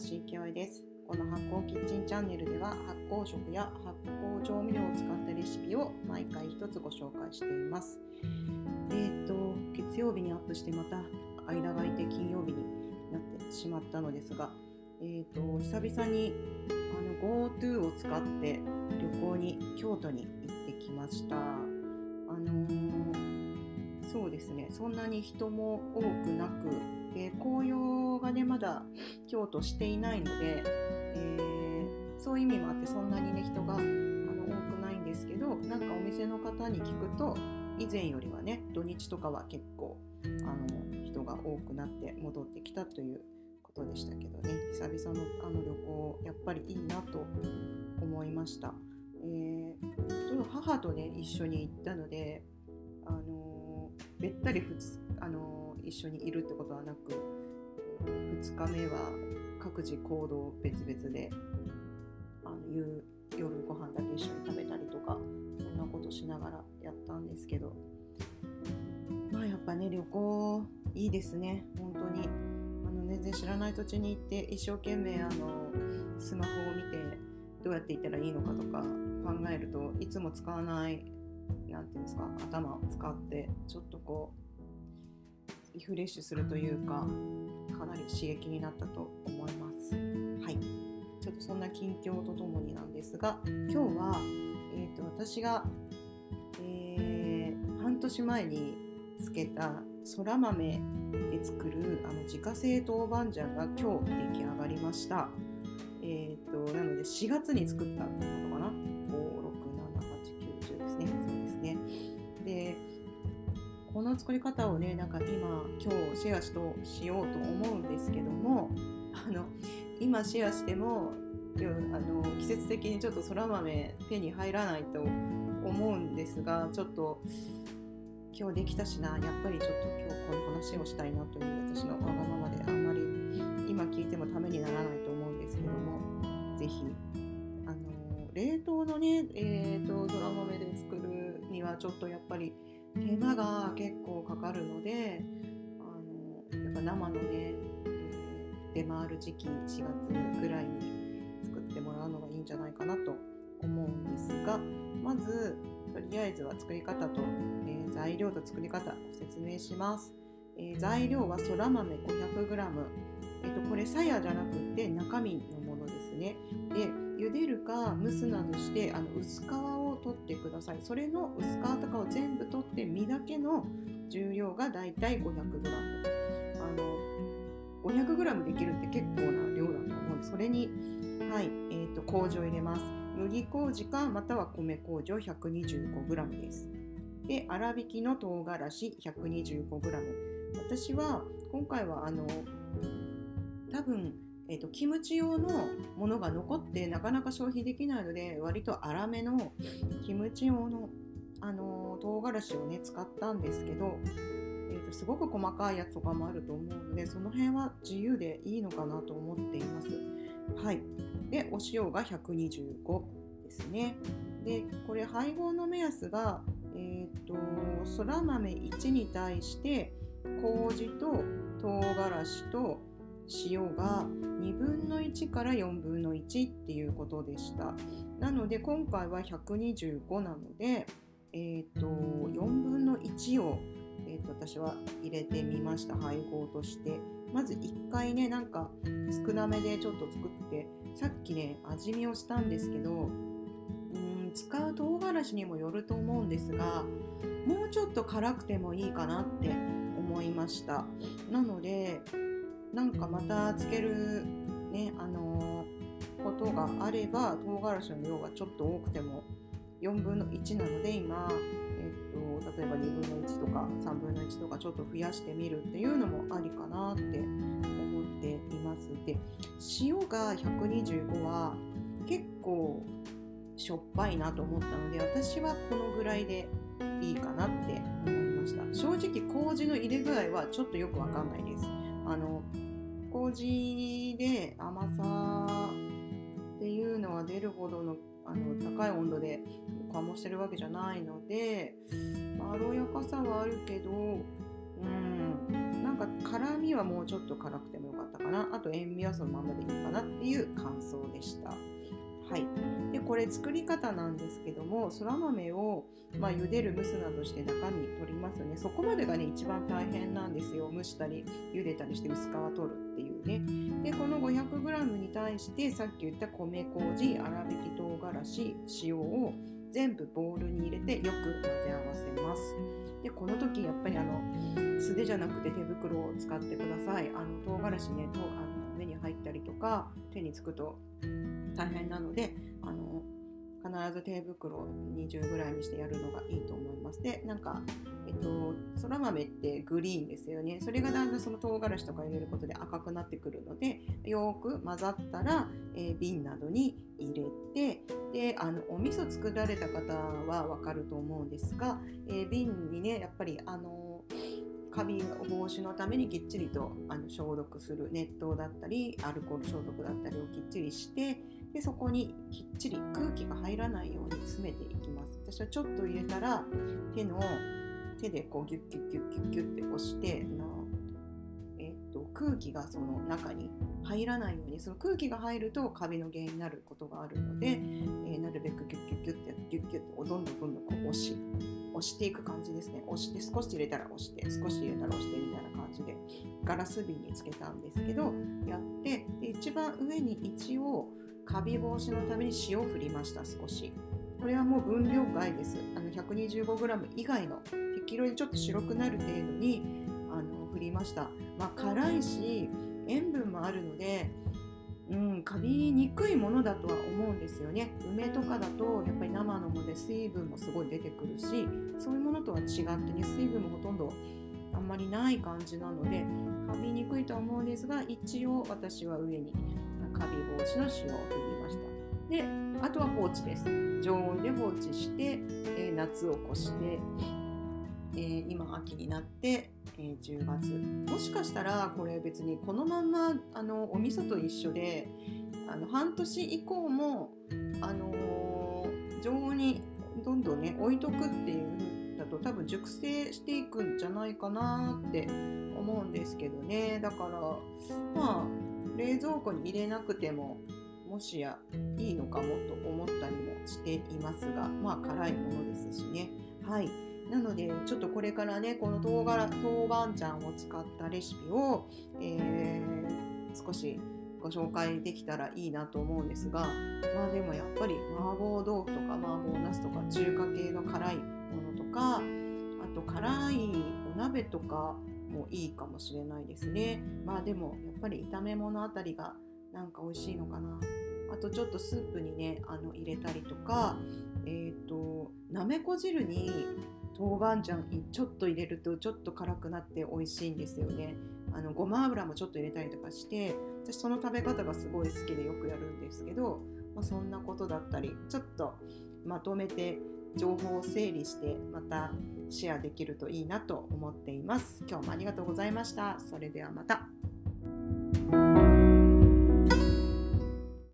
橋幸恵です。この発酵キッチンチャンネルでは発酵食や発酵調味料を使ったレシピを毎回一つご紹介しています。えっ、ー、と月曜日にアップしてまた間が空いて金曜日になってしまったのですがえっ、ー、と久々にあの GoTo を使って旅行に京都に行ってきました。あのー、そうですねそんなに人も多くなくで紅葉がねまだ京都していないので、えー、そういう意味もあってそんなにね人があの多くないんですけどなんかお店の方に聞くと以前よりはね土日とかは結構あの人が多くなって戻ってきたということでしたけどね久々のあの旅行やっぱりいいなと思いました。えー、母とね一緒に行ったのであのべったりあの一緒にいるってことはなく2日目は各自行動別々であの夕夜ご飯だけ一緒に食べたりとかそんなことしながらやったんですけどまあやっぱね旅行いいですね。本当に。あの全然知らない土地に行って一生懸命あのスマホを見てどうやって行ったらいいのかとか考えるといつも使わない何て言うんですか頭を使ってちょっとこうリフレッシュするというかかなり刺激になったと思います。はいちょっとそんな近況とともになんですが今日は、えーと、私が、えー、半年前につけたそら豆で作るあの自家製豆板醤が今日出来上がりました。えーと、なので4月に作ったのかなこの作り方をねなんか今今日シェアしとしようと思うんですけどもあの今シェアしてもあの季節的にちょっとそら豆手に入らないと思うんですがちょっと今日できたしなやっぱりちょっと今日この話をしたいなという私のわがままであんまり今聞いてもためにならないと思うんですけども是非冷凍のねえーと、とそら豆で作るにはちょっとやっぱり手間が結構かかるのであのやっぱ生のね、えー、出回る時期4月ぐらいに作ってもらうのがいいんじゃないかなと思うんですがまずとりあえずは作り方と、えー、材料と作り方ご説明します、えー、材料はそら豆 500g えっと、これさやじゃなくて中身のものですね。で茹でるか蒸すなどしてあの薄皮を取ってください。それの薄皮とかを全部取って身だけの重量がだいたい 500g あの 500g できるって結構な量だと思う。それにはい、えーと、麹を入れます。麦麹かまたは米麹を 125g です。で粗挽きの唐辛子 125g 私は今回はあの多分えーと、キムチ用のものが残ってなかなか消費できないので割と粗めのキムチ用の、あのー、唐辛子をね使ったんですけど、えーと、すごく細かいやつとかもあると思うのでその辺は自由でいいのかなと思っています。はい、でお塩が125ですね。でこれ配合の目安が、えーと、とそら豆1に対して麹と唐辛子と塩が2分の1から4分の1っていうことでした。なので今回は125なので、えーと、4分の1を、えーと、私は入れてみました。配合として。まず1回ねなんか少なめでちょっと作ってさっきね味見をしたんですけどうん使う唐辛子にもよると思うんですがもうちょっと辛くてもいいかなって思いました。なのでなんかまたつけるねあのー、ことがあれば唐辛子の量がちょっと多くても4分の1なので今、えっと、例えば2分の1とか3分の1とかちょっと増やしてみるっていうのもありかなって思っています。で塩が125は結構しょっぱいなと思ったので私はこのぐらいでいいかなって思いました。正直麹の入れ具合はちょっとよくわかんないです。あの麹で甘さっていうのが出るほどのあの高い温度で醸してるわけじゃないのでまろやかさはあるけどうんなんか辛みはもうちょっと辛くてもよかったかな。あと塩味はそのままでいいかなっていう感想でした。はい。これ作り方なんですけどもそら豆をまあ、茹でる蒸すなどして中身取りますよね。そこまでがね一番大変なんですよ。蒸したり茹でたりして薄皮取るっていうね。でこの 500g に対してさっき言った米麹粗挽き唐辛子塩を全部ボウルに入れてよく混ぜ合わせます。でこの時やっぱりあの素手じゃなくて手袋を使ってください。あの唐辛子ねとあの目に入ったりとか手につくと大変なのであの必ず手袋20ぐらいにしてやるのがいいと思います。で、なんか、えっと、そら豆ってグリーンですよね。それがだんだんその唐辛子とか入れることで赤くなってくるので、よく混ざったら、えー、瓶などに入れて、で、あの、お味噌作られた方はわかると思うんですが、えー、瓶にね、やっぱり、あのカビ防止のためにきっちりとあの消毒する熱湯だったりアルコール消毒だったりをきっちりしてでそこにきっちり空気が入らないように詰めていきます。私はちょっと入れたら手の手でこうギュッギュッギュッギュッギュッって押して空気がその中に入らないようにその空気が入るとカビの原因になることがあるので、えー、なるべくギュッギュッギュッってギュッギュッてどんどんどんどんこう押し押していく感じですね。押して少し入れたら押して少し入れたら押してみたいな感じでガラス瓶につけたんですけどやってで一番上に一応カビ防止のために塩を振りました少し。これはもう分量外です。あの 125g 以外の適量でちょっと白くなる程度にりました。まあ辛いし塩分もあるのでうん、カビにくいものだとは思うんですよね。梅とかだとやっぱり生のもので水分もすごい出てくるしそういうものとは違ってね水分もほとんどあんまりない感じなのでカビにくいとは思うんですが一応私は上にカビ防止の塩を振りました。であとは放置です。常温で放置して、えー、夏を越して、えー、今秋になって、えー、10月。もしかしたらこれ別にこのまんまあのお味噌と一緒であの半年以降も、あの常温にどんどんね置いとくっていうだと多分熟成していくんじゃないかなって思うんですけどね。だからまあ冷蔵庫に入れなくてももしやいいのかもと思ったりもしていますがまあ辛いものですしね。はい。なのでちょっとこれからねこの豆が豆板醤を使ったレシピを、えー、少しご紹介できたらいいなと思うんですがまあでもやっぱり麻婆豆腐とか麻婆茄子とか中華系の辛いものとかあと辛いお鍋とかもいいかもしれないですね。まあでもやっぱり炒め物あたりがなんか美味しいのかな。あとちょっとスープにねあの入れたりとか、えっ、ー、となめこ汁に豆板醤ちょっと入れるとちょっと辛くなって美味しいんですよね。あのごま油もちょっと入れたりとかして私その食べ方がすごい好きでよくやるんですけど、まあ、そんなことだったりちょっとまとめて情報を整理してまたシェアできるといいなと思っています。今日もありがとうございました。それではまた。